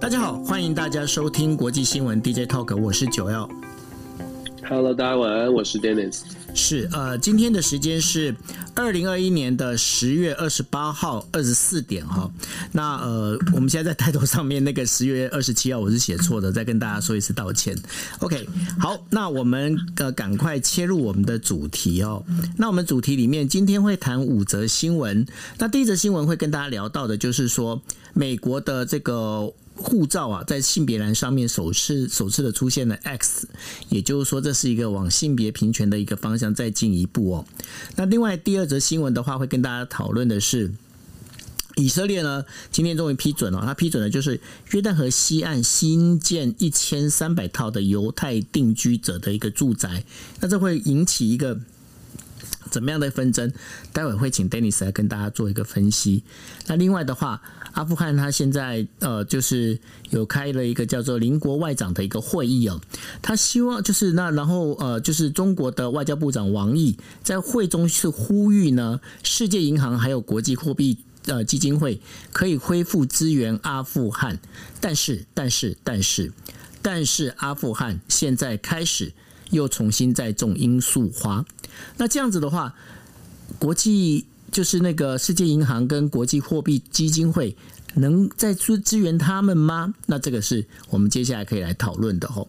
大家好，欢迎大家收听国际新闻 DJ Talk，我是九曜。Hello，大家晚安，我是 Dennis。是呃，今天的时间是二零二一年的十月二十八号二十四点哈。那呃，我们现在在抬头上面那个十月二十七号我是写错的，再跟大家说一次道歉。OK，好，那我们呃赶快切入我们的主题哦。那我们主题里面今天会谈五则新闻。那第一则新闻会跟大家聊到的就是说美国的这个。护照啊，在性别栏上面首次首次的出现了 X，也就是说，这是一个往性别平权的一个方向再进一步哦。那另外第二则新闻的话，会跟大家讨论的是，以色列呢今天终于批准了，他批准了就是约旦河西岸新建一千三百套的犹太定居者的一个住宅，那这会引起一个。怎么样的纷争？待会会请 Denis 来跟大家做一个分析。那另外的话，阿富汗他现在呃，就是有开了一个叫做邻国外长的一个会议哦。他希望就是那然后呃，就是中国的外交部长王毅在会中是呼吁呢，世界银行还有国际货币呃基金会可以恢复支援阿富汗。但是但是但是但是阿富汗现在开始。又重新在种罂粟花，那这样子的话，国际就是那个世界银行跟国际货币基金会。能再支支援他们吗？那这个是我们接下来可以来讨论的吼。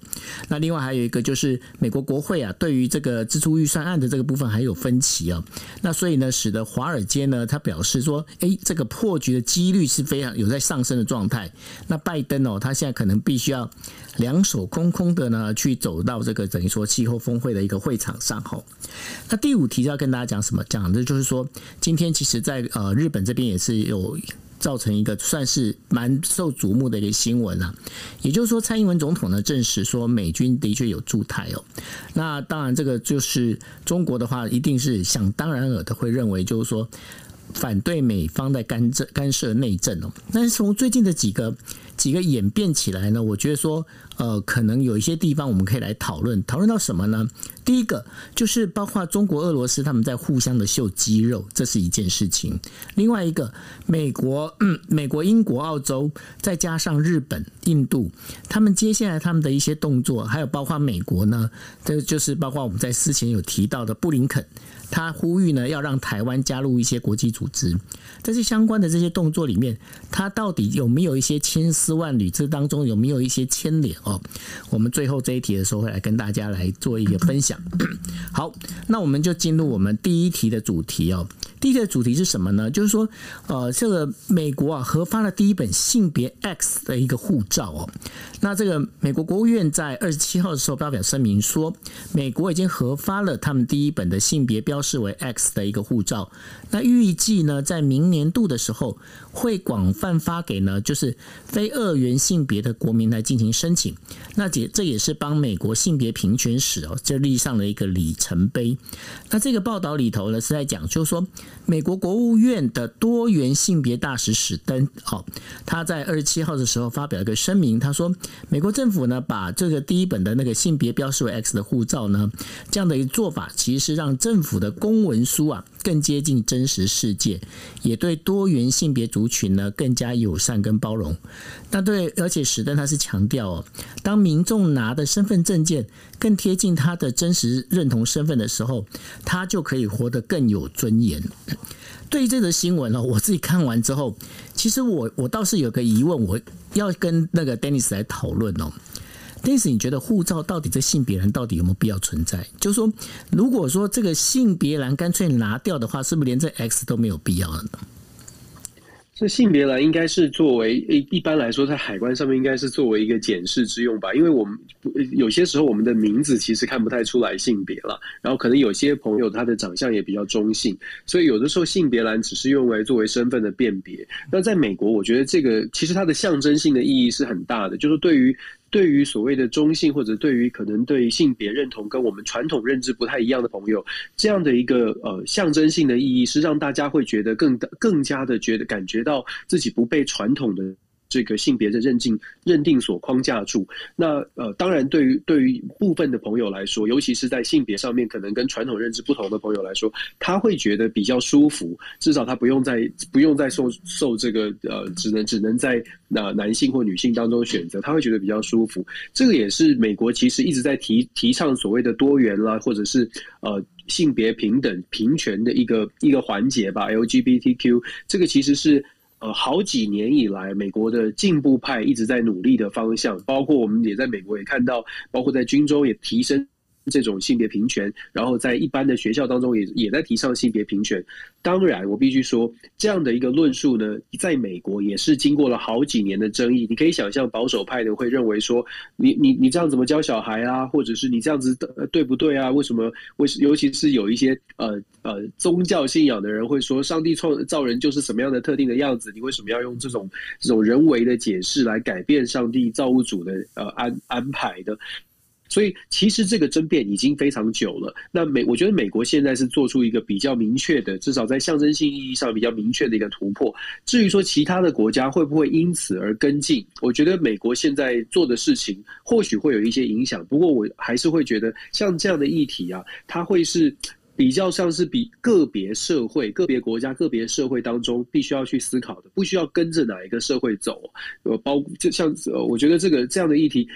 那另外还有一个就是美国国会啊，对于这个支出预算案的这个部分还有分歧哦。那所以呢，使得华尔街呢，他表示说，诶，这个破局的几率是非常有在上升的状态。那拜登哦，他现在可能必须要两手空空的呢，去走到这个等于说气候峰会的一个会场上吼。那第五题要跟大家讲什么？讲的就是说，今天其实在呃日本这边也是有。造成一个算是蛮受瞩目的一个新闻啊，也就是说，蔡英文总统呢证实说美军的确有驻台哦。那当然，这个就是中国的话，一定是想当然尔的会认为，就是说反对美方的干涉干涉内政哦。但是从最近的几个几个演变起来呢，我觉得说。呃，可能有一些地方我们可以来讨论，讨论到什么呢？第一个就是包括中国、俄罗斯他们在互相的秀肌肉，这是一件事情。另外一个，美国、美国、英国、澳洲，再加上日本、印度，他们接下来他们的一些动作，还有包括美国呢，这就是包括我们在之前有提到的布林肯，他呼吁呢要让台湾加入一些国际组织，在这相关的这些动作里面，他到底有没有一些牵丝万缕？这当中有没有一些牵连？哦，我们最后这一题的时候会来跟大家来做一个分享。好，那我们就进入我们第一题的主题哦。第一个主题是什么呢？就是说，呃，这个美国啊核发了第一本性别 X 的一个护照哦。那这个美国国务院在二十七号的时候发表声明说，美国已经核发了他们第一本的性别标示为 X 的一个护照。那预计呢，在明年度的时候会广泛发给呢，就是非二元性别的国民来进行申请。那这这也是帮美国性别平权史哦，这立上了一个里程碑。那这个报道里头呢是在讲，就是说。美国国务院的多元性别大使史登，好，他在二十七号的时候发表一个声明，他说，美国政府呢把这个第一本的那个性别标示为 X 的护照呢，这样的一个做法，其实是让政府的公文书啊更接近真实世界，也对多元性别族群呢更加友善跟包容。那对，而且史登他是强调哦，当民众拿的身份证件更贴近他的真实认同身份的时候，他就可以活得更有尊严。对于这则新闻呢，我自己看完之后，其实我我倒是有个疑问，我要跟那个 Dennis 来讨论哦。Dennis，你觉得护照到底这性别栏到底有没有必要存在？就是说，如果说这个性别栏干脆拿掉的话，是不是连这 X 都没有必要了呢？这性别栏应该是作为一一般来说，在海关上面应该是作为一个检视之用吧，因为我们有些时候我们的名字其实看不太出来性别了，然后可能有些朋友他的长相也比较中性，所以有的时候性别栏只是用来作为身份的辨别。那在美国，我觉得这个其实它的象征性的意义是很大的，就是对于。对于所谓的中性，或者对于可能对性别认同跟我们传统认知不太一样的朋友，这样的一个呃象征性的意义，是让大家会觉得更更加的觉得感觉到自己不被传统的。这个性别的认定认定所框架住，那呃，当然对于对于部分的朋友来说，尤其是在性别上面可能跟传统认知不同的朋友来说，他会觉得比较舒服，至少他不用再不用再受受这个呃，只能只能在那男性或女性当中选择，他会觉得比较舒服。这个也是美国其实一直在提提倡所谓的多元啦，或者是呃性别平等平权的一个一个环节吧，LGBTQ 这个其实是。呃，好几年以来，美国的进步派一直在努力的方向，包括我们也在美国也看到，包括在军中也提升。这种性别平权，然后在一般的学校当中也也在提倡性别平权。当然，我必须说，这样的一个论述呢，在美国也是经过了好几年的争议。你可以想象，保守派的会认为说，你你你这样怎么教小孩啊？或者是你这样子对不对啊？为什么？为尤其是有一些呃呃宗教信仰的人会说，上帝创造人就是什么样的特定的样子？你为什么要用这种这种人为的解释来改变上帝造物主的呃安安排的？所以，其实这个争辩已经非常久了。那美，我觉得美国现在是做出一个比较明确的，至少在象征性意义上比较明确的一个突破。至于说其他的国家会不会因此而跟进，我觉得美国现在做的事情或许会有一些影响。不过，我还是会觉得像这样的议题啊，它会是比较像是比个别社会、个别国家、个别社会当中必须要去思考的，不需要跟着哪一个社会走。呃，包就像呃，我觉得这个这样的议题。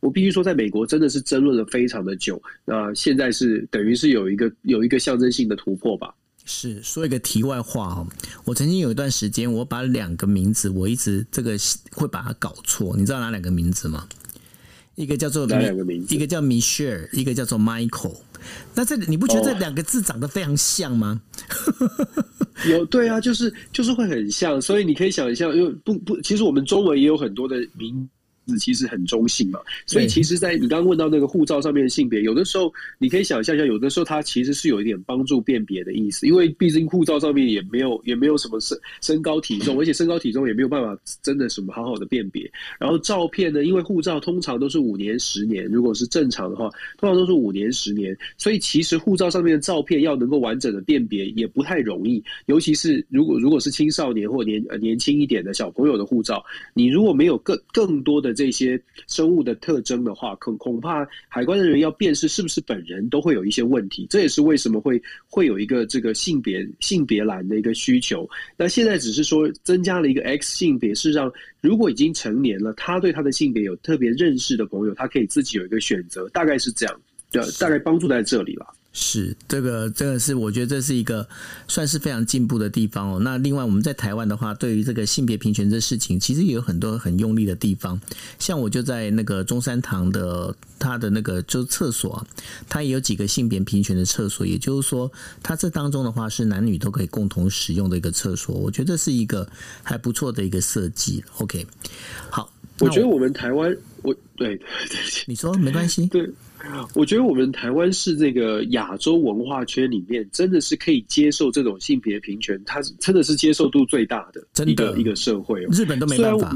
我必须说，在美国真的是争论了非常的久。那现在是等于是有一个有一个象征性的突破吧？是说一个题外话哦。我曾经有一段时间，我把两个名字，我一直这个会把它搞错。你知道哪两个名字吗？一个叫做哪两个名字？一个叫 Michelle，一个叫做 Michael。那这你不觉得这两个字长得非常像吗？有对啊，就是就是会很像。所以你可以想一下，因为不不，其实我们中文也有很多的名。其实很中性嘛，所以其实，在你刚刚问到那个护照上面的性别，有的时候你可以想象一下，有的时候它其实是有一点帮助辨别的意思，因为毕竟护照上面也没有也没有什么身身高体重，而且身高体重也没有办法真的什么好好的辨别。然后照片呢，因为护照通常都是五年十年，如果是正常的话，通常都是五年十年，所以其实护照上面的照片要能够完整的辨别也不太容易，尤其是如果如果是青少年或年呃年轻一点的小朋友的护照，你如果没有更更多的。这些生物的特征的话，恐恐怕海关的人要辨识是不是本人都会有一些问题。这也是为什么会会有一个这个性别性别栏的一个需求。那现在只是说增加了一个 X 性别，是让如果已经成年了，他对他的性别有特别认识的朋友，他可以自己有一个选择。大概是这样，对，大概帮助在这里了。是这个，这个是我觉得这是一个算是非常进步的地方哦。那另外我们在台湾的话，对于这个性别平权这事情，其实也有很多很用力的地方。像我就在那个中山堂的他的那个就是厕所，它也有几个性别平权的厕所，也就是说，它这当中的话是男女都可以共同使用的一个厕所。我觉得是一个还不错的一个设计。OK，好，我觉得我们台湾，我对对，你说没关系，对。我觉得我们台湾是这个亚洲文化圈里面，真的是可以接受这种性别平权，它真的是接受度最大的一个一个社会。日本都没办法，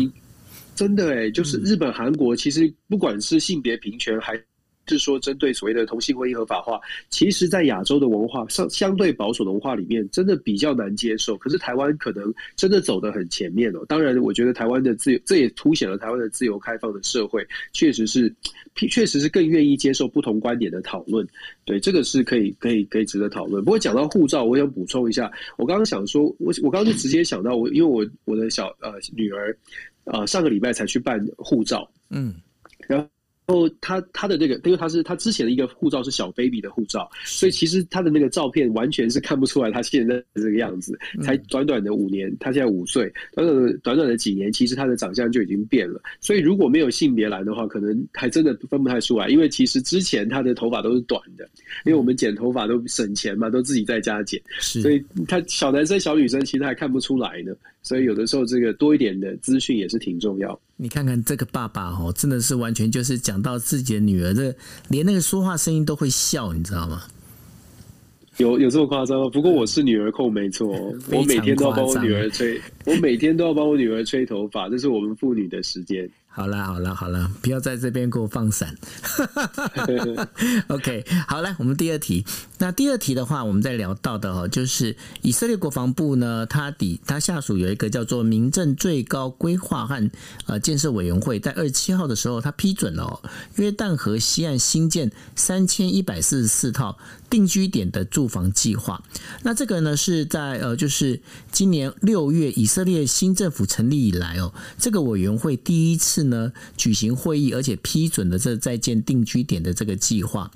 真的哎，就是日本、韩国，其实不管是性别平权还。是说针对所谓的同性婚姻合法化，其实，在亚洲的文化相相对保守的文化里面，真的比较难接受。可是台湾可能真的走得很前面哦。当然，我觉得台湾的自由，这也凸显了台湾的自由开放的社会，确实是，确实是更愿意接受不同观点的讨论。对，这个是可以，可以，可以值得讨论。不过讲到护照，我想补充一下，我刚刚想说，我我刚刚就直接想到我，因为我我的小呃女儿，呃上个礼拜才去办护照，嗯，然后。后他他的这个，因为他是他之前的一个护照是小 baby 的护照，所以其实他的那个照片完全是看不出来他现在的这个样子。才短短的五年，他现在五岁，短短的短短的几年，其实他的长相就已经变了。所以如果没有性别栏的话，可能还真的分不太出来。因为其实之前他的头发都是短的，因为我们剪头发都省钱嘛，都自己在家剪，所以他小男生小女生其实还看不出来呢。所以有的时候这个多一点的资讯也是挺重要。你看看这个爸爸哦，真的是完全就是讲到自己的女儿，这连那个说话声音都会笑，你知道吗？有有这么夸张吗？不过我是女儿控，没错，我每天都要帮我女儿吹，我每天都要帮我女儿吹头发，这是我们妇女的时间。好了好了好了，不要在这边给我放闪。OK，好了，我们第二题。那第二题的话，我们在聊到的哦，就是以色列国防部呢，它底它下属有一个叫做民政最高规划和呃建设委员会，在二十七号的时候，它批准了约旦河西岸新建三千一百四十四套定居点的住房计划。那这个呢，是在呃，就是今年六月以色列新政府成立以来哦，这个委员会第一次。呢，举行会议，而且批准了这在建定居点的这个计划。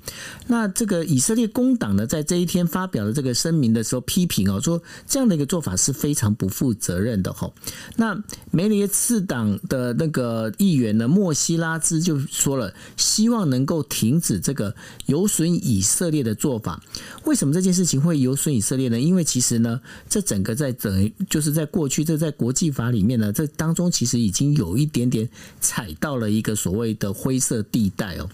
那这个以色列工党呢，在这一天发表了这个声明的时候，批评哦，说这样的一个做法是非常不负责任的吼。那梅列次党的那个议员呢，莫西拉兹就说了，希望能够停止这个有损以色列的做法。为什么这件事情会有损以色列呢？因为其实呢，这整个在整就是在过去这在国际法里面呢，这当中其实已经有一点点。踩到了一个所谓的灰色地带哦。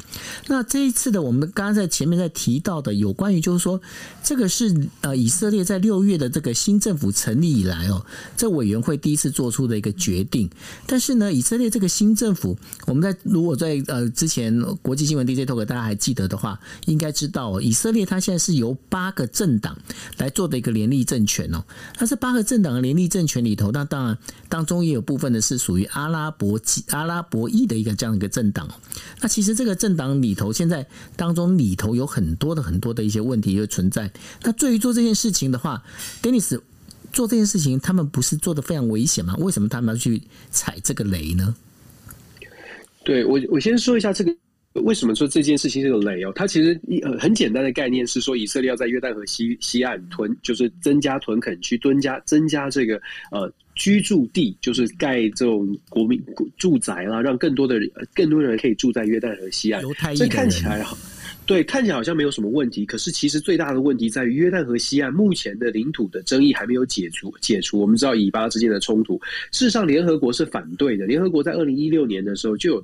那这一次的我们刚刚在前面在提到的有关于就是说，这个是呃以色列在六月的这个新政府成立以来哦，这委员会第一次做出的一个决定。但是呢，以色列这个新政府，我们在如果在呃之前国际新闻 DJ Talk 大家还记得的话，应该知道哦，以色列它现在是由八个政党来做的一个联立政权哦。那这八个政党的联立政权里头，那当然当中也有部分的是属于阿拉伯阿拉。阿拉伯裔的一个这样一个政党，那其实这个政党里头，现在当中里头有很多的很多的一些问题就存在。那对于做这件事情的话，Dennis 做这件事情，他们不是做的非常危险吗？为什么他们要去踩这个雷呢？对我，我先说一下这个。为什么说这件事情是个雷哦？它其实一很简单的概念是说，以色列要在约旦河西西岸屯，就是增加屯垦区，增加增加这个呃居住地，就是盖这种国民住宅啦，让更多的人更多的人可以住在约旦河西岸。这看起来好，对，看起来好像没有什么问题。可是其实最大的问题在于约旦河西岸目前的领土的争议还没有解除解除。我们知道以巴之间的冲突，事实上联合国是反对的。联合国在二零一六年的时候就有。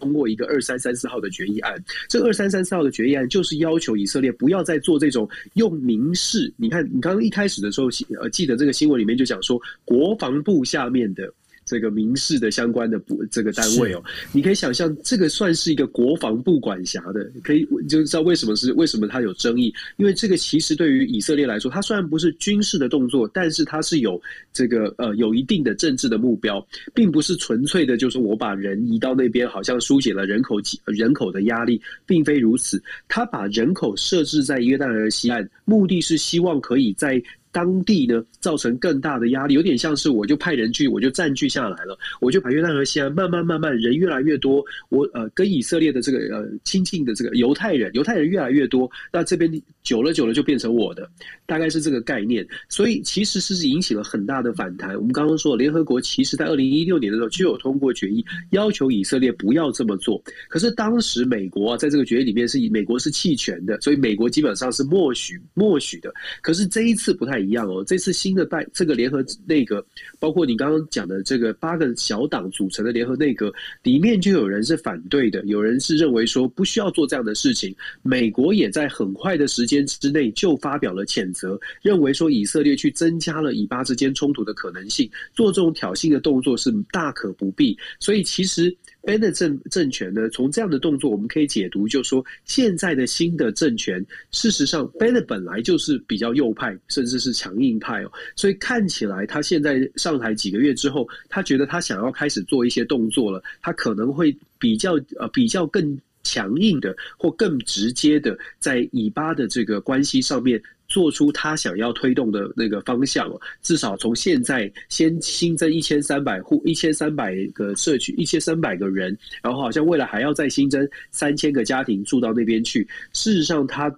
通过一个二三三四号的决议案，这二三三四号的决议案就是要求以色列不要再做这种用民事。你看，你刚刚一开始的时候，呃，记得这个新闻里面就讲说，国防部下面的。这个民事的相关的部这个单位哦，你可以想象，这个算是一个国防部管辖的，可以就知道为什么是为什么它有争议，因为这个其实对于以色列来说，它虽然不是军事的动作，但是它是有这个呃有一定的政治的目标，并不是纯粹的，就是我把人移到那边，好像疏解了人口人口的压力，并非如此。他把人口设置在约旦河西岸，目的是希望可以在。当地呢，造成更大的压力，有点像是我就派人去，我就占据下来了，我就把约旦河西岸慢慢慢慢人越来越多，我呃跟以色列的这个呃亲近的这个犹太人，犹太人越来越多，那这边久了久了就变成我的，大概是这个概念，所以其实是引起了很大的反弹。我们刚刚说联合国其实在二零一六年的时候就有通过决议，要求以色列不要这么做，可是当时美国啊在这个决议里面是以美国是弃权的，所以美国基本上是默许默许的，可是这一次不太。一样哦，这次新的代这个联合内阁，包括你刚刚讲的这个八个小党组成的联合内阁，里面就有人是反对的，有人是认为说不需要做这样的事情。美国也在很快的时间之内就发表了谴责，认为说以色列去增加了以巴之间冲突的可能性，做这种挑衅的动作是大可不必。所以其实。Ben 的政政权呢，从这样的动作，我们可以解读，就是说，现在的新的政权，事实上 Ben 本来就是比较右派，甚至是强硬派哦，所以看起来他现在上台几个月之后，他觉得他想要开始做一些动作了，他可能会比较呃比较更强硬的或更直接的，在以巴的这个关系上面做出他想要推动的那个方向。至少从现在先新增一千三百户、一千三百个社区、一千三百个人，然后好像未来还要再新增三千个家庭住到那边去。事实上，他。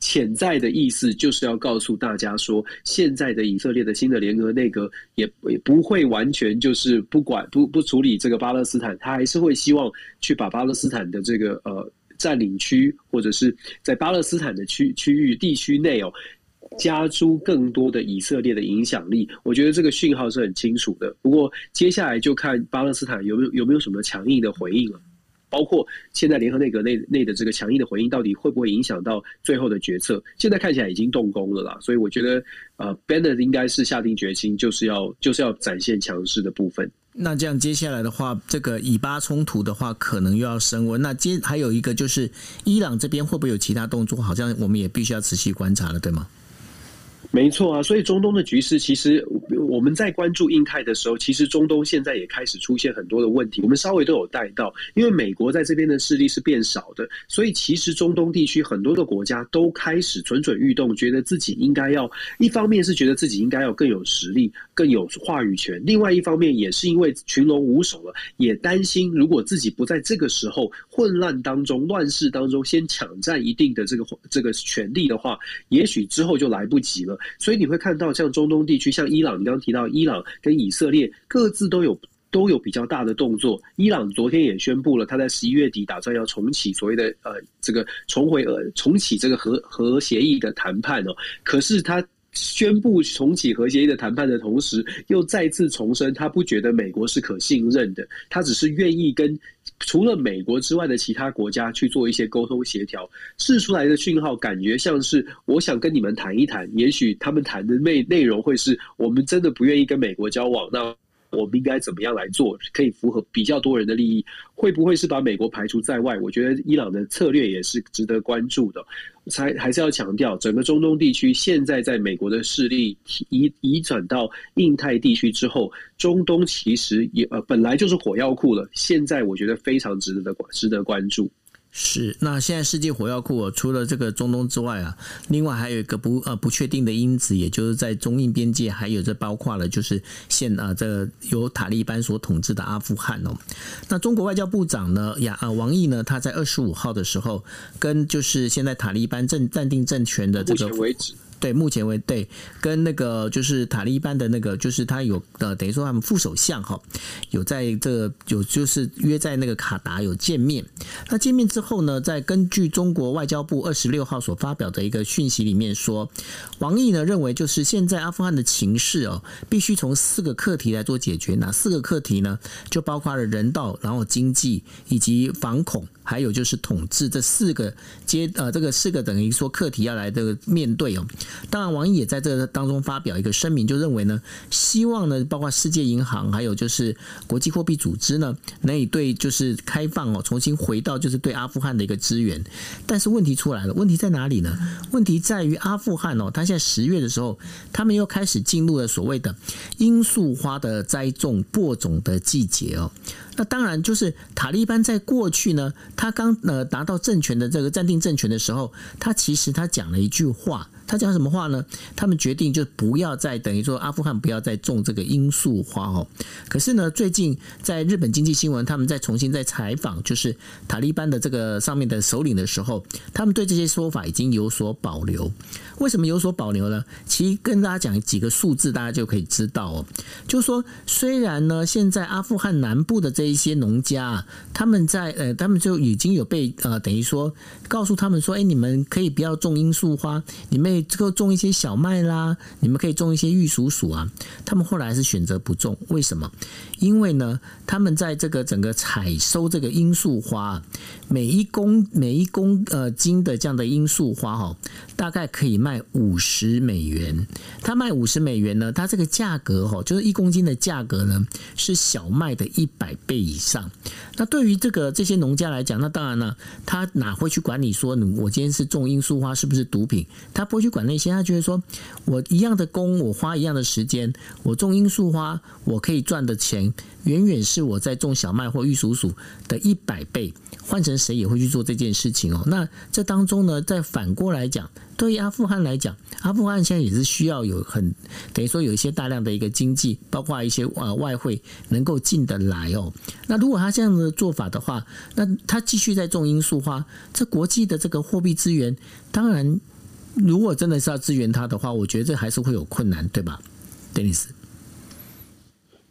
潜在的意思就是要告诉大家说，现在的以色列的新的联合内阁也也不会完全就是不管不不处理这个巴勒斯坦，他还是会希望去把巴勒斯坦的这个呃占领区或者是在巴勒斯坦的区区域地区内哦，加诸更多的以色列的影响力。我觉得这个讯号是很清楚的。不过接下来就看巴勒斯坦有没有有没有什么强硬的回应了。包括现在联合内阁内内的这个强硬的回应，到底会不会影响到最后的决策？现在看起来已经动工了啦，所以我觉得，呃，Bennett 应该是下定决心，就是要就是要展现强势的部分。那这样接下来的话，这个以巴冲突的话，可能又要升温。那接还有一个就是伊朗这边会不会有其他动作？好像我们也必须要仔细观察了，对吗？没错啊，所以中东的局势其实。我们在关注印太的时候，其实中东现在也开始出现很多的问题。我们稍微都有带到，因为美国在这边的势力是变少的，所以其实中东地区很多的国家都开始蠢蠢欲动，觉得自己应该要一方面是觉得自己应该要更有实力、更有话语权，另外一方面也是因为群龙无首了，也担心如果自己不在这个时候混乱当中、乱世当中先抢占一定的这个这个权利的话，也许之后就来不及了。所以你会看到像中东地区，像伊朗，你刚提到伊朗跟以色列各自都有都有比较大的动作。伊朗昨天也宣布了，他在十一月底打算要重启所谓的呃这个重回呃重启这个核核协议的谈判哦。可是他宣布重启核协议的谈判的同时，又再次重申他不觉得美国是可信任的，他只是愿意跟除了美国之外的其他国家去做一些沟通协调。试出来的讯号感觉像是我想跟你们谈一谈，也许他们谈的内内容会是我们真的不愿意跟美国交往，那。我们应该怎么样来做，可以符合比较多人的利益？会不会是把美国排除在外？我觉得伊朗的策略也是值得关注的。才还是要强调，整个中东地区现在在美国的势力移移转到印太地区之后，中东其实也呃本来就是火药库了。现在我觉得非常值得的值得关注。是，那现在世界火药库、哦、除了这个中东之外啊，另外还有一个不呃不确定的因子，也就是在中印边界，还有这包括了就是现啊这由塔利班所统治的阿富汗哦。那中国外交部长呢呀啊王毅呢，他在二十五号的时候跟就是现在塔利班正暂定政权的这个为止。对，目前为对，跟那个就是塔利班的那个，就是他有呃，等于说他们副首相哈，有在这有就是约在那个卡达有见面。那见面之后呢，在根据中国外交部二十六号所发表的一个讯息里面说，王毅呢认为就是现在阿富汗的情势哦，必须从四个课题来做解决。哪四个课题呢？就包括了人道，然后经济以及反恐。还有就是统治这四个阶呃，这个四个等于说课题要来这个面对哦。当然，王毅也在这个当中发表一个声明，就认为呢，希望呢，包括世界银行，还有就是国际货币组织呢，能以对就是开放哦，重新回到就是对阿富汗的一个支援。但是问题出来了，问题在哪里呢？问题在于阿富汗哦，他现在十月的时候，他们又开始进入了所谓的罂粟花的栽种播种的季节哦。那当然，就是塔利班在过去呢，他刚呃拿到政权的这个暂定政权的时候，他其实他讲了一句话。他讲什么话呢？他们决定就不要再等于说阿富汗不要再种这个罂粟花哦。可是呢，最近在日本经济新闻，他们在重新在采访就是塔利班的这个上面的首领的时候，他们对这些说法已经有所保留。为什么有所保留呢？其实跟大家讲几个数字，大家就可以知道哦。就是说，虽然呢，现在阿富汗南部的这这一些农家，他们在呃，他们就已经有被呃，等于说告诉他们说，哎，你们可以不要种罂粟花，你们。这个种一些小麦啦，你们可以种一些玉蜀黍啊。他们后来是选择不种，为什么？因为呢，他们在这个整个采收这个罂粟花，每一公每一公呃斤的这样的罂粟花哈，大概可以卖五十美元。它卖五十美元呢，它这个价格哈，就是一公斤的价格呢，是小麦的一百倍以上。那对于这个这些农家来讲，那当然了，他哪会去管你说你我今天是种罂粟花是不是毒品？他不会去管那些，他觉得说我一样的工，我花一样的时间，我种罂粟花，我可以赚的钱远远是我在种小麦或玉蜀黍的一百倍。换成谁也会去做这件事情哦。那这当中呢，再反过来讲，对于阿富汗来讲，阿富汗现在也是需要有很等于说有一些大量的一个经济，包括一些呃外汇能够进得来哦。那如果他这样的做法的话，那他继续在种罂粟花，这国际的这个货币资源，当然如果真的是要支援他的话，我觉得这还是会有困难，对吧，Dennis？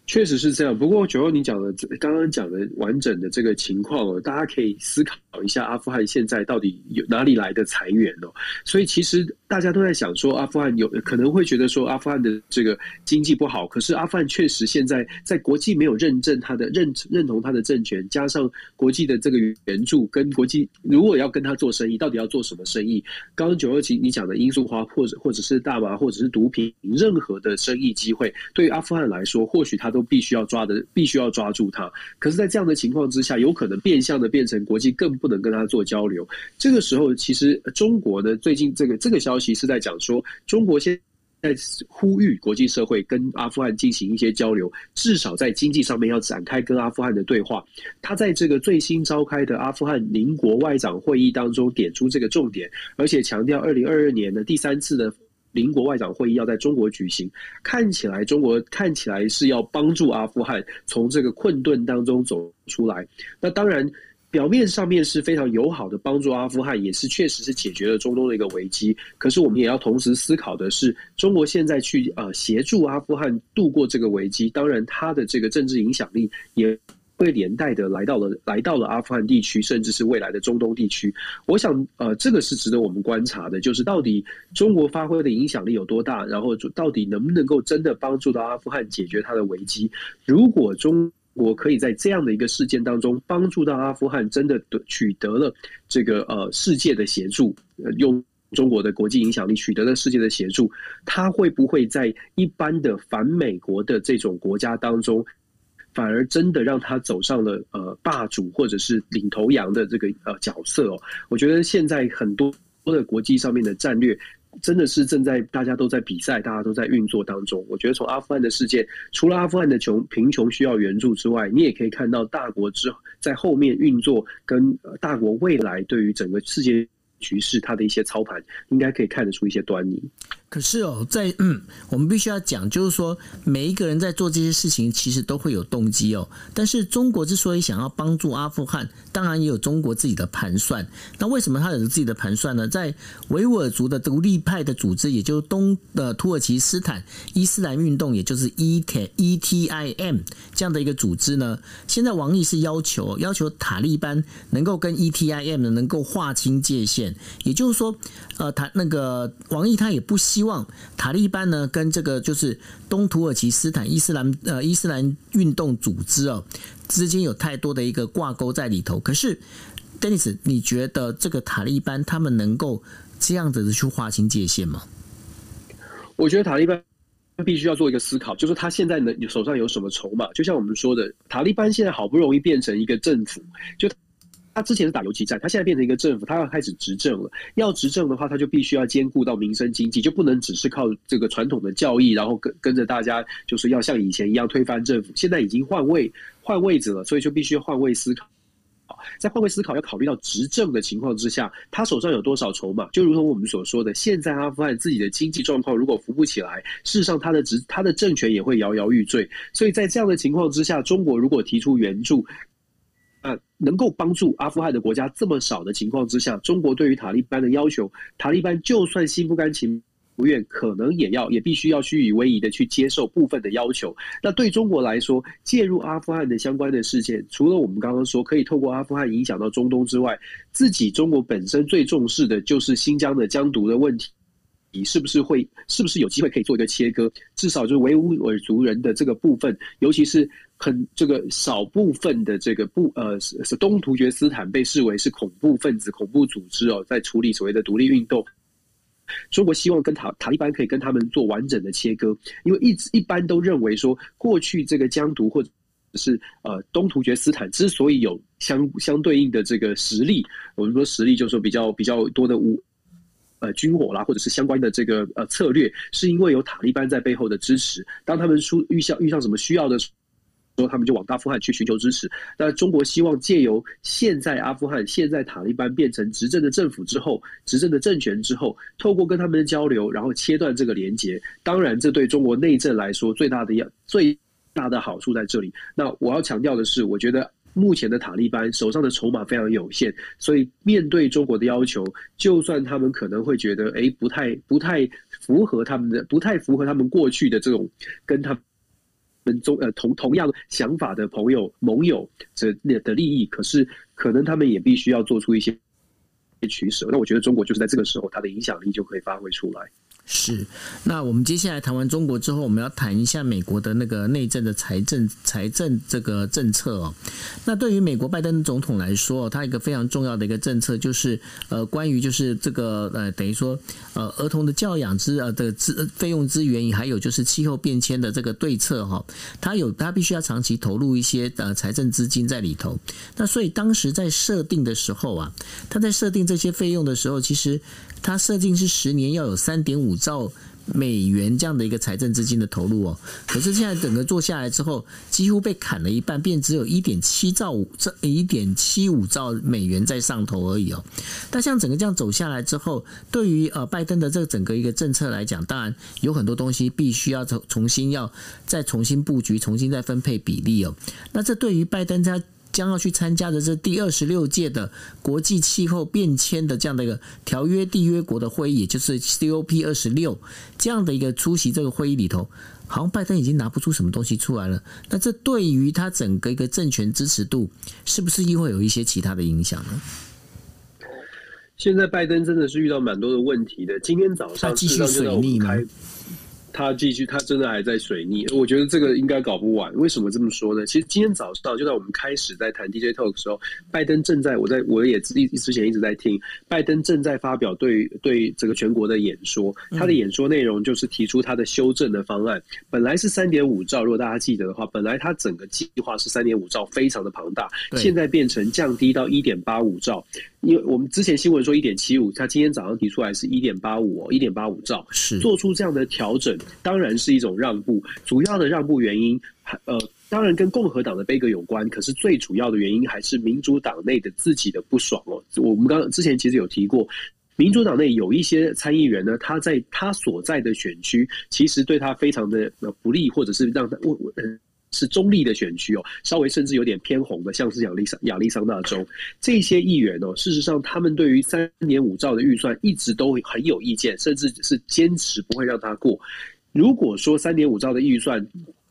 确实是这样，不过九欧你讲的刚刚讲的完整的这个情况哦，大家可以思考一下，阿富汗现在到底有哪里来的裁员哦？所以其实大家都在想说，阿富汗有可能会觉得说，阿富汗的这个经济不好，可是阿富汗确实现在在国际没有认证他的认认同他的政权，加上国际的这个援助，跟国际如果要跟他做生意，到底要做什么生意？刚刚九二七你讲的罂粟花，或者或者是大麻，或者是毒品，任何的生意机会，对于阿富汗来说，或许他都。必须要抓的，必须要抓住他。可是，在这样的情况之下，有可能变相的变成国际更不能跟他做交流。这个时候，其实中国呢，最近这个这个消息其是在讲说，中国现在呼吁国际社会跟阿富汗进行一些交流，至少在经济上面要展开跟阿富汗的对话。他在这个最新召开的阿富汗邻国外长会议当中点出这个重点，而且强调二零二二年的第三次的。邻国外长会议要在中国举行，看起来中国看起来是要帮助阿富汗从这个困顿当中走出来。那当然，表面上面是非常友好的帮助阿富汗，也是确实是解决了中东的一个危机。可是我们也要同时思考的是，中国现在去呃协助阿富汗度过这个危机，当然它的这个政治影响力也。会连带的来到了来到了阿富汗地区，甚至是未来的中东地区。我想，呃，这个是值得我们观察的，就是到底中国发挥的影响力有多大，然后到底能不能够真的帮助到阿富汗解决它的危机。如果中我可以在这样的一个事件当中帮助到阿富汗，真的得取得了这个呃世界的协助，用中国的国际影响力取得了世界的协助，它会不会在一般的反美国的这种国家当中？反而真的让他走上了呃霸主或者是领头羊的这个呃角色哦，我觉得现在很多的国际上面的战略真的是正在大家都在比赛，大家都在运作当中。我觉得从阿富汗的事件，除了阿富汗的穷贫穷需要援助之外，你也可以看到大国之在后面运作跟大国未来对于整个世界局势它的一些操盘，应该可以看得出一些端倪。可是哦，在嗯，我们必须要讲，就是说每一个人在做这些事情，其实都会有动机哦。但是中国之所以想要帮助阿富汗，当然也有中国自己的盘算。那为什么他有自己的盘算呢？在维吾尔族的独立派的组织，也就是东的土耳其斯坦伊斯兰运动，也就是 E T E T I M 这样的一个组织呢，现在王毅是要求要求塔利班能够跟 E T I M 呢能够划清界限，也就是说，呃，他那个王毅他也不希。希望塔利班呢跟这个就是东土耳其斯坦伊斯兰呃伊斯兰运动组织哦之间有太多的一个挂钩在里头。可是，Denis，你觉得这个塔利班他们能够这样子的去划清界限吗？我觉得塔利班必须要做一个思考，就是他现在呢手上有什么筹码？就像我们说的，塔利班现在好不容易变成一个政府，就。他之前是打游击战，他现在变成一个政府，他要开始执政了。要执政的话，他就必须要兼顾到民生经济，就不能只是靠这个传统的教义，然后跟跟着大家，就是要像以前一样推翻政府。现在已经换位换位置了，所以就必须要换位思考。在换位思考要考虑到执政的情况之下，他手上有多少筹码？就如同我们所说的，现在阿富汗自己的经济状况如果扶不起来，事实上他的执他的政权也会摇摇欲坠。所以在这样的情况之下，中国如果提出援助。啊，能够帮助阿富汗的国家这么少的情况之下，中国对于塔利班的要求，塔利班就算心不甘情不愿，可能也要也必须要虚与委蛇的去接受部分的要求。那对中国来说，介入阿富汗的相关的事件，除了我们刚刚说可以透过阿富汗影响到中东之外，自己中国本身最重视的就是新疆的疆独的问题。你是不是会，是不是有机会可以做一个切割？至少就是维吾尔族人的这个部分，尤其是很这个少部分的这个不呃是是东突厥斯坦被视为是恐怖分子、恐怖组织哦，在处理所谓的独立运动。中国希望跟塔塔利班可以跟他们做完整的切割，因为一直一般都认为说，过去这个疆独或者是呃东突厥斯坦之所以有相相对应的这个实力，我们说实力就是说比较比较多的武呃军火啦，或者是相关的这个呃策略，是因为有塔利班在背后的支持。当他们出遇上遇上什么需要的时候候，他们就往阿富汗去寻求支持。那中国希望借由现在阿富汗现在塔利班变成执政的政府之后，执政的政权之后，透过跟他们的交流，然后切断这个连接。当然，这对中国内政来说最大的要最。大的好处在这里。那我要强调的是，我觉得目前的塔利班手上的筹码非常有限，所以面对中国的要求，就算他们可能会觉得，哎，不太不太符合他们的，不太符合他们过去的这种跟他跟中呃同同样想法的朋友盟友这的利益，可是可能他们也必须要做出一些取舍。那我觉得中国就是在这个时候，它的影响力就可以发挥出来。是，那我们接下来谈完中国之后，我们要谈一下美国的那个内政的财政财政这个政策哦。那对于美国拜登总统来说，他一个非常重要的一个政策就是呃，关于就是这个呃，等于说呃，儿童的教养资呃的资费用资源，还有就是气候变迁的这个对策哈，他有他必须要长期投入一些呃财政资金在里头。那所以当时在设定的时候啊，他在设定这些费用的时候，其实。它设定是十年要有三点五兆美元这样的一个财政资金的投入哦，可是现在整个做下来之后，几乎被砍了一半，变只有一点七兆五这一点七五兆美元在上头而已哦。但像整个这样走下来之后，对于呃拜登的这整个一个政策来讲，当然有很多东西必须要重重新要再重新布局，重新再分配比例哦。那这对于拜登他。将要去参加的这第二十六届的国际气候变迁的这样的一个条约缔约国的会议，也就是 COP 二十六这样的一个出席这个会议里头，好像拜登已经拿不出什么东西出来了。那这对于他整个一个政权支持度，是不是又会有一些其他的影响呢？现在拜登真的是遇到蛮多的问题的。今天早上继续水逆吗？他继续，他真的还在水逆。我觉得这个应该搞不完。为什么这么说呢？其实今天早上就在我们开始在谈 DJ Talk 的时候，拜登正在我在我也之之前一直在听，拜登正在发表对对这个全国的演说。他的演说内容就是提出他的修正的方案。本来是三点五兆，如果大家记得的话，本来他整个计划是三点五兆，非常的庞大。现在变成降低到一点八五兆。因为我们之前新闻说一点七五，他今天早上提出来是一点八五哦，一点八五兆，是做出这样的调整，当然是一种让步。主要的让步原因，呃，当然跟共和党的杯葛有关，可是最主要的原因还是民主党内的自己的不爽哦。我们刚刚之前其实有提过，民主党内有一些参议员呢，他在他所在的选区，其实对他非常的不利，或者是让他我。是中立的选区哦，稍微甚至有点偏红的，像是亚利桑亚利桑那州这些议员哦，事实上他们对于三点五兆的预算一直都很有意见，甚至是坚持不会让他过。如果说三点五兆的预算，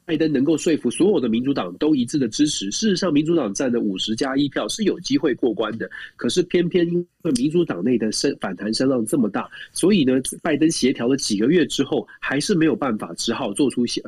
拜登能够说服所有的民主党都一致的支持，事实上民主党占的五十加一票是有机会过关的。可是偏偏因为民主党内的声反弹声浪这么大，所以呢，拜登协调了几个月之后，还是没有办法，只好做出些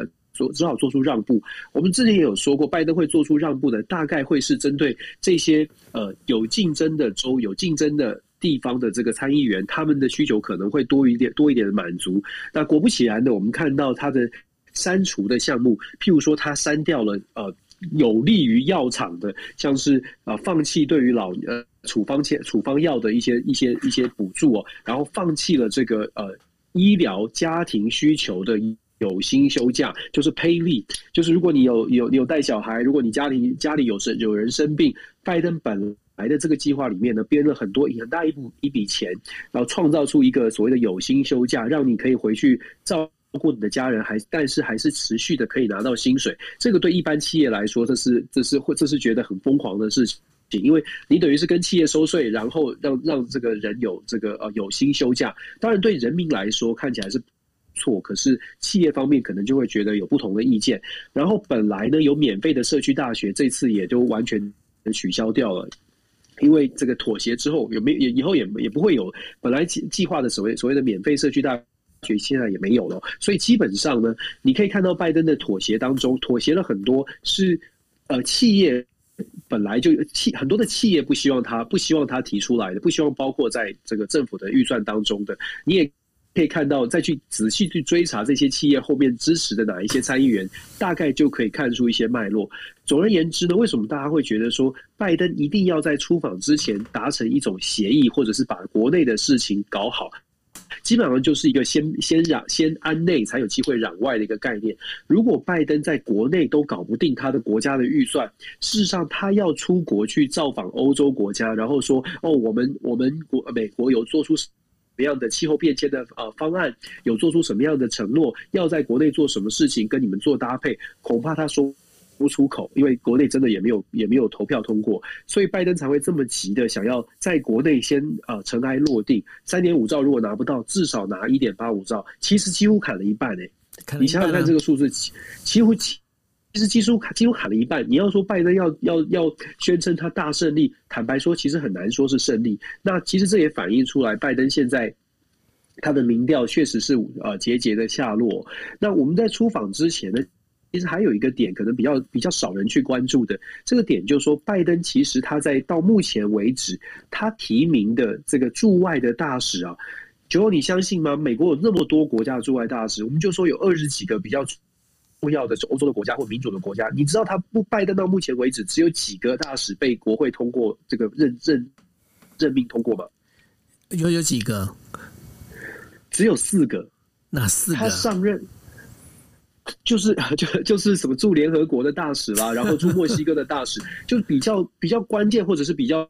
呃。只好做出让步。我们之前也有说过，拜登会做出让步的，大概会是针对这些呃有竞争的州、有竞争的地方的这个参议员，他们的需求可能会多一点、多一点的满足。那果不其然的，我们看到他的删除的项目，譬如说他删掉了呃有利于药厂的，像是、呃、放弃对于老呃处方签处方药的一些一些一些补助哦，然后放弃了这个呃医疗家庭需求的。有薪休假就是 pay leave，就是如果你有有有带小孩，如果你家里家里有生有人生病，拜登本来的这个计划里面呢，编了很多很大一部一笔钱，然后创造出一个所谓的有薪休假，让你可以回去照顾你的家人，还但是还是持续的可以拿到薪水。这个对一般企业来说，这是这是会这是觉得很疯狂的事情，因为你等于是跟企业收税，然后让让这个人有这个呃有薪休假。当然对人民来说看起来是。错，可是企业方面可能就会觉得有不同的意见。然后本来呢有免费的社区大学，这次也就完全取消掉了，因为这个妥协之后有没也以后也也不会有本来计计划的所谓所谓的免费社区大学，现在也没有了。所以基本上呢，你可以看到拜登的妥协当中，妥协了很多是呃企业本来就企很多的企业不希望他不希望他提出来的，不希望包括在这个政府的预算当中的，你也。可以看到，再去仔细去追查这些企业后面支持的哪一些参议员，大概就可以看出一些脉络。总而言之呢，为什么大家会觉得说拜登一定要在出访之前达成一种协议，或者是把国内的事情搞好？基本上就是一个先先攘先安内，才有机会攘外的一个概念。如果拜登在国内都搞不定他的国家的预算，事实上他要出国去造访欧洲国家，然后说哦，我们我们国美国有做出。什么样的气候变迁的呃方案，有做出什么样的承诺，要在国内做什么事情跟你们做搭配，恐怕他说不出口，因为国内真的也没有也没有投票通过，所以拜登才会这么急的想要在国内先呃尘埃落定，三点五兆如果拿不到，至少拿一点八五兆，其实几乎砍了一半哎、你想想看这个数字，几乎几其实几乎几乎砍了一半。你要说拜登要要要宣称他大胜利，坦白说，其实很难说是胜利。那其实这也反映出来，拜登现在他的民调确实是呃节节的下落。那我们在出访之前呢，其实还有一个点可能比较比较少人去关注的，这个点就是说，拜登其实他在到目前为止，他提名的这个驻外的大使啊，就你相信吗？美国有那么多国家的驻外大使，我们就说有二十几个比较。重要的是欧洲的国家或民主的国家，你知道他不拜登到目前为止只有几个大使被国会通过这个认证任命通过吗？有有几个？只有四个。哪四个？他上任就是 就就是什么驻联合国的大使啦，然后驻墨西哥的大使，就比较比较关键或者是比较。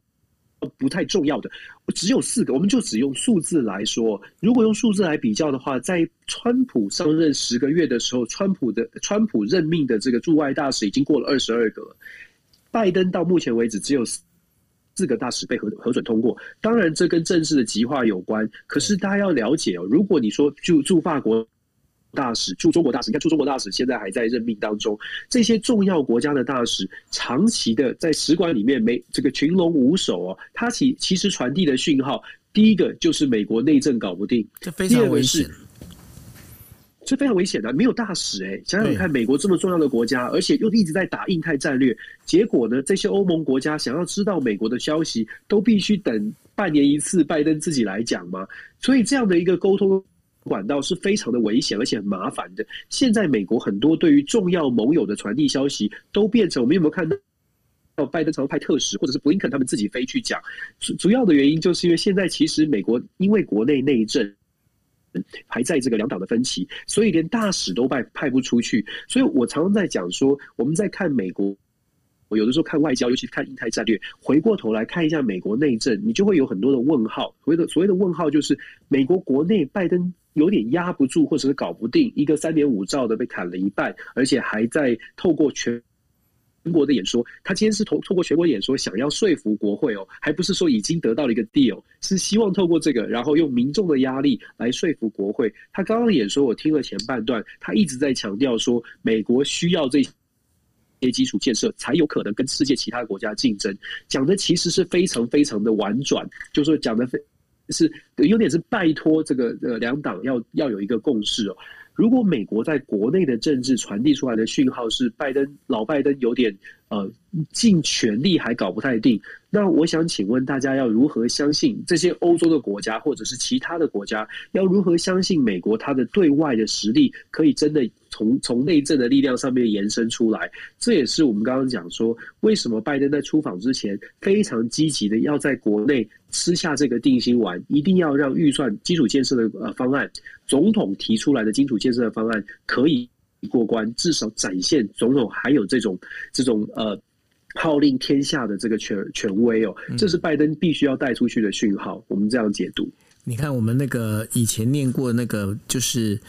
不太重要的，只有四个，我们就只用数字来说。如果用数字来比较的话，在川普上任十个月的时候，川普的川普任命的这个驻外大使已经过了二十二个。拜登到目前为止只有四个大使被核核准通过。当然，这跟政治的极化有关。可是大家要了解哦，如果你说驻驻法国。大使驻中国大使，你看驻中国大使现在还在任命当中。这些重要国家的大使，长期的在使馆里面没这个群龙无首哦。他其其实传递的讯号，第一个就是美国内政搞不定，这非常危险。这非常危险的，没有大使哎，想想看，美国这么重要的国家，而且又一直在打印太战略，结果呢，这些欧盟国家想要知道美国的消息，都必须等半年一次，拜登自己来讲吗？所以这样的一个沟通。管道是非常的危险，而且很麻烦的。现在美国很多对于重要盟友的传递消息，都变成我们有没有看到？拜登常派特使，或者是布林肯他们自己飞去讲。主主要的原因就是因为现在其实美国因为国内内政还在这个两党的分歧，所以连大使都派派不出去。所以我常常在讲说，我们在看美国。我有的时候看外交，尤其看印太战略，回过头来看一下美国内政，你就会有很多的问号。所谓的所谓的问号，就是美国国内拜登有点压不住，或者是搞不定，一个三点五兆的被砍了一半，而且还在透过全国的演说。他今天是透透过全国演说，想要说服国会哦，还不是说已经得到了一个 deal，是希望透过这个，然后用民众的压力来说服国会。他刚刚演说，我听了前半段，他一直在强调说，美国需要这些。基础建设才有可能跟世界其他国家竞争，讲的其实是非常非常的婉转，就是说讲的非是有点是拜托这个呃两党要要有一个共识哦。如果美国在国内的政治传递出来的讯号是拜登老拜登有点呃尽全力还搞不太定，那我想请问大家要如何相信这些欧洲的国家或者是其他的国家要如何相信美国它的对外的实力可以真的？从从内政的力量上面延伸出来，这也是我们刚刚讲说，为什么拜登在出访之前非常积极的要在国内吃下这个定心丸，一定要让预算基础建设的呃方案，总统提出来的基础建设的方案可以过关，至少展现总统还有这种这种呃号令天下的这个权权威哦，这是拜登必须要带出去的讯号。我们这样解读。你看，我们那个以前念过那个就是。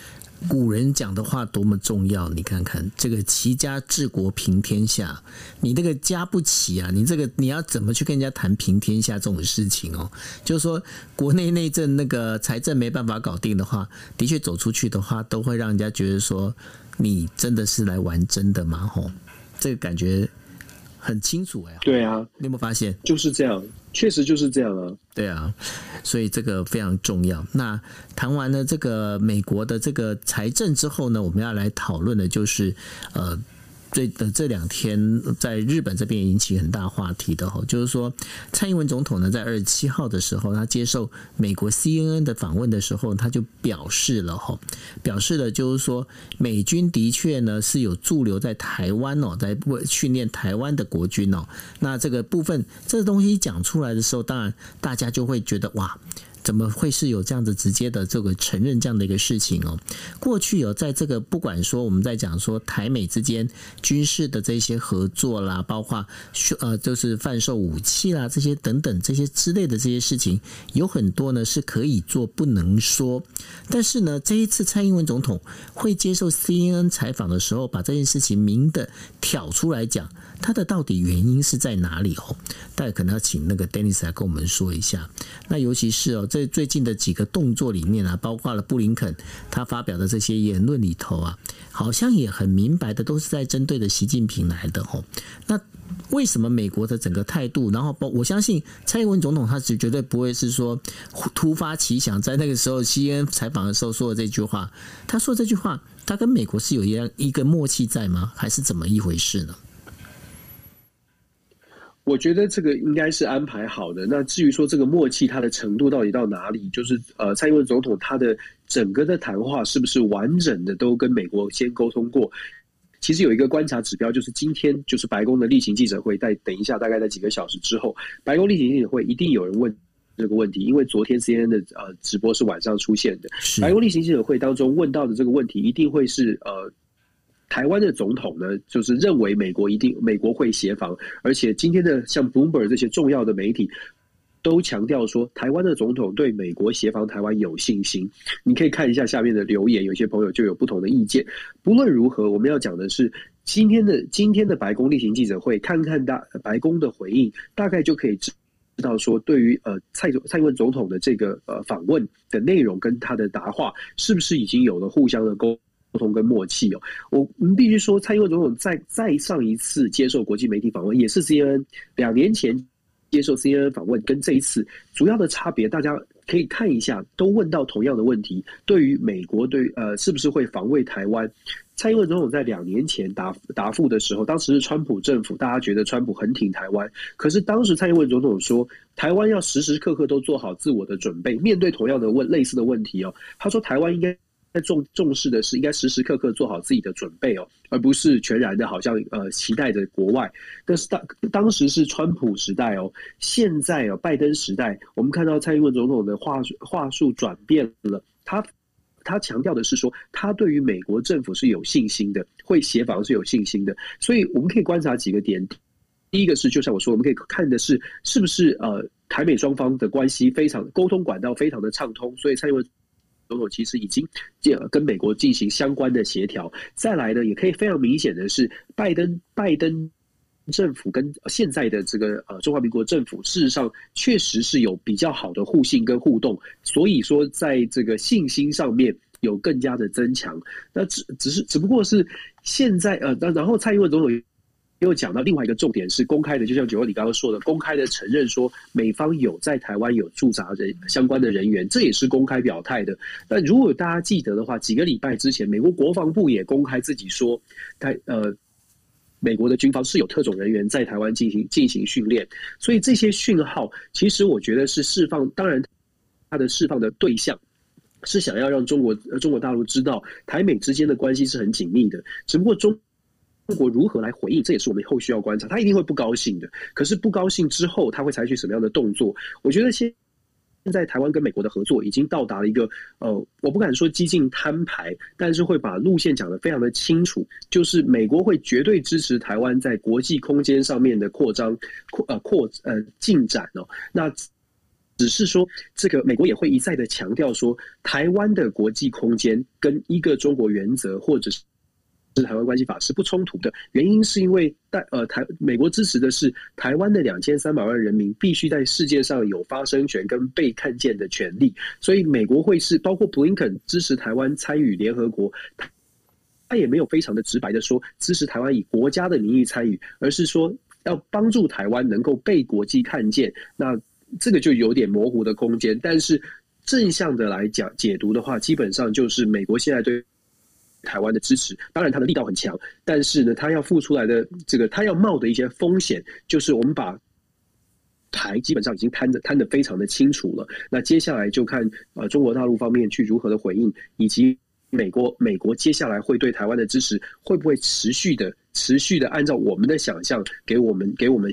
古人讲的话多么重要，你看看这个齐家治国平天下，你这个家不齐啊，你这个你要怎么去跟人家谈平天下这种事情哦？就是说国内内政那个财政没办法搞定的话，的确走出去的话，都会让人家觉得说你真的是来玩真的吗？吼，这个感觉很清楚哎。对啊，你有没有发现？就是这样。确实就是这样啊，对啊，所以这个非常重要。那谈完了这个美国的这个财政之后呢，我们要来讨论的就是呃，最的这两天在日本这边引起很大话题的哈，就是说蔡英文总统呢在二十七号的时候，他接受美国 CNN 的访问的时候，他就表示了哈，表示了就是说美军的确呢是有驻留在台湾哦，在为训练台湾的国军哦，那这个部分这个东西讲出来的时候，当然大家就会觉得哇。怎么会是有这样子直接的这个承认这样的一个事情哦？过去有在这个不管说我们在讲说台美之间军事的这些合作啦，包括呃就是贩售武器啦这些等等这些之类的这些事情，有很多呢是可以做不能说。但是呢，这一次蔡英文总统会接受 CNN 采访的时候，把这件事情明的挑出来讲，他的到底原因是在哪里哦？大家可能要请那个 Dennis 来跟我们说一下。那尤其是哦。在最近的几个动作里面啊，包括了布林肯他发表的这些言论里头啊，好像也很明白的，都是在针对的习近平来的吼。那为什么美国的整个态度？然后包，我相信蔡英文总统他是绝对不会是说突发奇想，在那个时候 CNN 采访的时候说的这句话。他说这句话，他跟美国是有一样一个默契在吗？还是怎么一回事呢？我觉得这个应该是安排好的。那至于说这个默契它的程度到底到哪里，就是呃，蔡英文总统他的整个的谈话是不是完整的都跟美国先沟通过？其实有一个观察指标，就是今天就是白宫的例行记者会，在等一下大概在几个小时之后，白宫例行记者会一定有人问这个问题，因为昨天 CNN 的呃直播是晚上出现的，白宫例行记者会当中问到的这个问题一定会是呃。台湾的总统呢，就是认为美国一定美国会协防，而且今天的像 Bloomberg 这些重要的媒体都强调说，台湾的总统对美国协防台湾有信心。你可以看一下下面的留言，有些朋友就有不同的意见。不论如何，我们要讲的是今天的今天的白宫例行记者会，看看大白宫的回应，大概就可以知道说，对于呃蔡蔡英文总统的这个呃访问的内容跟他的答话，是不是已经有了互相的沟。沟通跟默契哦，我们必须说，蔡英文总统在再上一次接受国际媒体访问，也是 CNN 两年前接受 CNN 访问，跟这一次主要的差别，大家可以看一下，都问到同样的问题。对于美国对呃是不是会防卫台湾，蔡英文总统在两年前答答复的时候，当时是川普政府，大家觉得川普很挺台湾，可是当时蔡英文总统说，台湾要时时刻刻都做好自我的准备，面对同样的问类似的问题哦，他说台湾应该。在重重视的是，应该时时刻刻做好自己的准备哦，而不是全然的，好像呃期待着国外。但是当当时是川普时代哦，现在哦拜登时代，我们看到蔡英文总统的话话术转变了，他他强调的是说，他对于美国政府是有信心的，会协防是有信心的。所以我们可以观察几个点，第一个是，就像我说，我们可以看的是是不是呃台美双方的关系非常沟通管道非常的畅通，所以蔡英文。总统其实已经跟美国进行相关的协调。再来呢，也可以非常明显的是，拜登拜登政府跟现在的这个呃中华民国政府，事实上确实是有比较好的互信跟互动。所以说，在这个信心上面有更加的增强。那只只是只不过是现在呃，然后蔡英文总统。又讲到另外一个重点是公开的，就像九欧你刚刚说的，公开的承认说美方有在台湾有驻扎人相关的人员，这也是公开表态的。但如果大家记得的话，几个礼拜之前，美国国防部也公开自己说，台呃美国的军方是有特种人员在台湾进行进行训练，所以这些讯号其实我觉得是释放，当然它的释放的对象是想要让中国中国大陆知道台美之间的关系是很紧密的，只不过中。中国如何来回应，这也是我们后续要观察。他一定会不高兴的，可是不高兴之后，他会采取什么样的动作？我觉得现现在台湾跟美国的合作已经到达了一个呃，我不敢说激进摊牌，但是会把路线讲得非常的清楚，就是美国会绝对支持台湾在国际空间上面的扩张扩呃扩呃进展哦。那只是说，这个美国也会一再的强调说，台湾的国际空间跟一个中国原则或者是。是台湾关系法是不冲突的，原因是因为在呃台美国支持的是台湾的两千三百万人民必须在世界上有发声权跟被看见的权利，所以美国会是包括布林肯支持台湾参与联合国，他也没有非常的直白的说支持台湾以国家的名义参与，而是说要帮助台湾能够被国际看见，那这个就有点模糊的空间，但是正向的来讲解读的话，基本上就是美国现在对。台湾的支持。当然，他的力道很强，但是呢，他要付出来的这个，他要冒的一些风险，就是我们把台基本上已经摊的摊的非常的清楚了。那接下来就看呃中国大陆方面去如何的回应，以及美国美国接下来会对台湾的支持会不会持续的持续的按照我们的想象给我们给我们。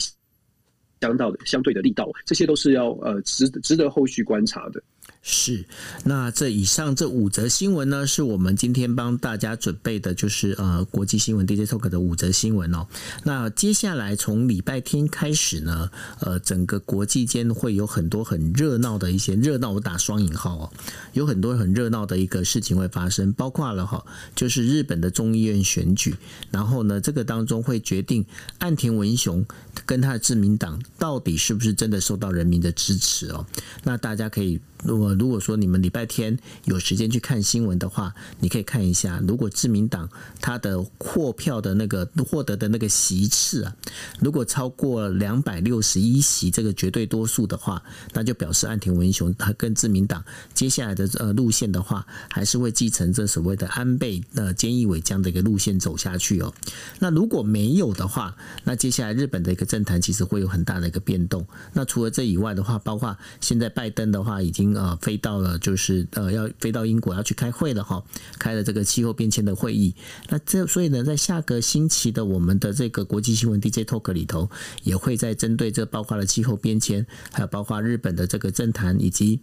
相到的相对的力道，这些都是要呃值值得后续观察的。是，那这以上这五则新闻呢，是我们今天帮大家准备的，就是呃国际新闻 DJ Talk 的五则新闻哦。那接下来从礼拜天开始呢，呃，整个国际间会有很多很热闹的一些热闹，我打双引号哦，有很多很热闹的一个事情会发生，包括了哈，就是日本的众议院选举，然后呢，这个当中会决定岸田文雄跟他的自民党到底是不是真的受到人民的支持哦。那大家可以。如果如果说你们礼拜天有时间去看新闻的话，你可以看一下，如果自民党他的获票的那个获得的那个席次啊，如果超过两百六十一席这个绝对多数的话，那就表示岸田文雄他跟自民党接下来的呃路线的话，还是会继承这所谓的安倍呃菅义伟这样的一个路线走下去哦。那如果没有的话，那接下来日本的一个政坛其实会有很大的一个变动。那除了这以外的话，包括现在拜登的话已经。呃，飞到了就是呃，要飞到英国要去开会了哈，开了这个气候变迁的会议。那这所以呢，在下个星期的我们的这个国际新闻 DJ Talk 里头，也会在针对这包括了气候变迁，还有包括日本的这个政坛以及。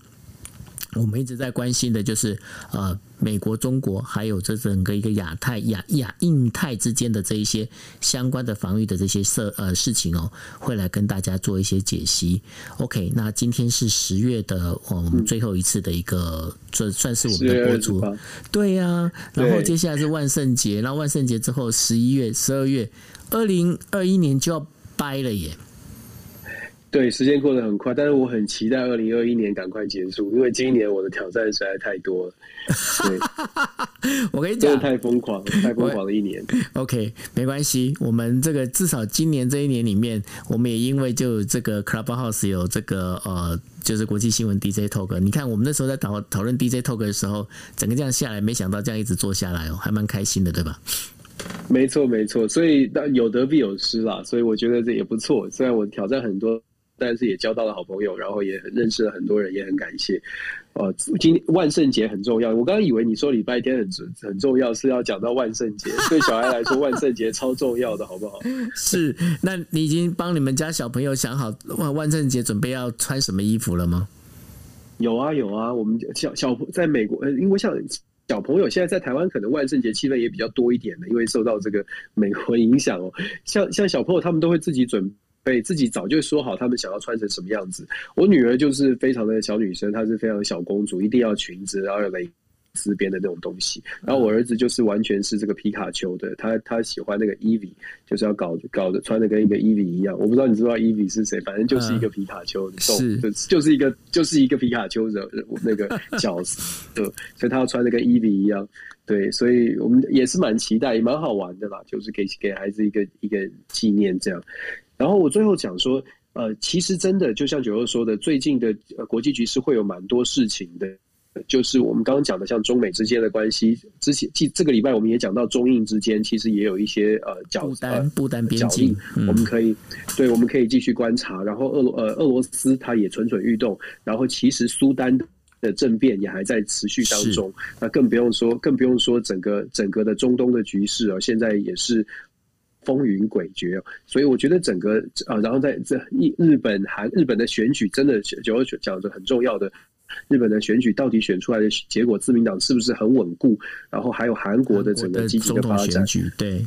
我们一直在关心的就是，呃，美国、中国还有这整个一个亚太、亚亚印太之间的这一些相关的防御的这些事呃事情哦，会来跟大家做一些解析。OK，那今天是十月的我们最后一次的一个，这算是我们的播出。对呀、啊，然后接下来是万圣节，然后万圣节之后十一月、十二月，二零二一年就要掰了耶。对，时间过得很快，但是我很期待二零二一年赶快结束，因为今年我的挑战实在太多了。对，我跟你讲，真的太疯狂了，太疯狂了一年。OK，没关系，我们这个至少今年这一年里面，我们也因为就这个 Clubhouse 有这个呃，就是国际新闻 DJ Talk。你看，我们那时候在讨讨论 DJ Talk 的时候，整个这样下来，没想到这样一直做下来哦，还蛮开心的，对吧？没错，没错，所以有得必有失啦，所以我觉得这也不错。虽然我挑战很多。但是也交到了好朋友，然后也认识了很多人，也很感谢。呃，今天万圣节很重要。我刚刚以为你说礼拜天很很重要，是要讲到万圣节。对小孩来说，万圣节超重要的，好不好？是。那你已经帮你们家小朋友想好万万圣节准备要穿什么衣服了吗？有啊，有啊。我们小小在美国，呃，因为像小朋友现在在台湾，可能万圣节气氛也比较多一点的，因为受到这个美国影响哦。像像小朋友，他们都会自己准。对，自己早就说好，他们想要穿成什么样子。我女儿就是非常的小女生，她是非常小公主，一定要裙子，然后有蕾丝边的那种东西。然后我儿子就是完全是这个皮卡丘的，他他喜欢那个 Eevee，就是要搞搞的穿的跟一个 Eevee 一样。我不知道你知不知道 Eevee 是谁，反正就是一个皮卡丘的动物，就就是一个就是一个皮卡丘的那个 角色，对，所以他要穿的跟 Eevee 一样。对，所以我们也是蛮期待，也蛮好玩的啦，就是给给孩子一个一个纪念这样。然后我最后讲说，呃，其实真的就像九六说的，最近的呃国际局势会有蛮多事情的，就是我们刚刚讲的，像中美之间的关系，之前这这个礼拜我们也讲到中印之间其实也有一些呃角不丹不丹边境，我们可以、嗯、对我们可以继续观察。然后俄罗呃俄罗斯它也蠢蠢欲动，然后其实苏丹的政变也还在持续当中，那更不用说更不用说整个整个的中东的局势啊，现在也是。风云诡谲，所以我觉得整个啊，然后在这日日本韩日本的选举，真的就讲着很重要的，日本的选举到底选出来的结果，自民党是不是很稳固？然后还有韩国的整个积极的发展，对。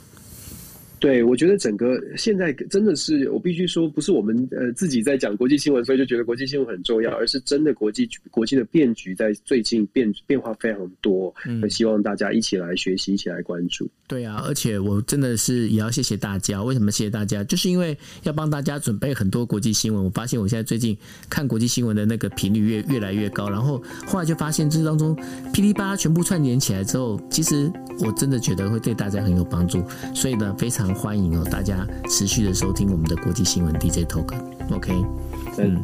对，我觉得整个现在真的是我必须说，不是我们呃自己在讲国际新闻，所以就觉得国际新闻很重要，而是真的国际国际的变局在最近变变化非常多，嗯，希望大家一起来学习，一起来关注。对啊，而且我真的是也要谢谢大家。为什么谢谢大家？就是因为要帮大家准备很多国际新闻。我发现我现在最近看国际新闻的那个频率越越来越高，然后后来就发现这当中噼里啪啦全部串联起来之后，其实我真的觉得会对大家很有帮助。所以呢，非常。欢迎哦，大家持续的收听我们的国际新闻 DJ Talk，OK。嗯，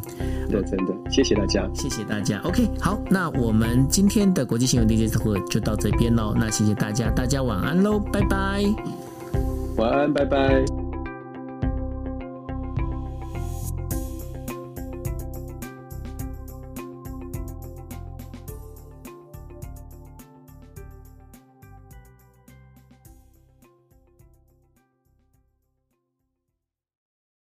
对，真的，谢谢大家，谢谢大家。OK，好，那我们今天的国际新闻 DJ Talk 就到这边喽。那谢谢大家，大家晚安喽，拜拜。晚安，拜拜。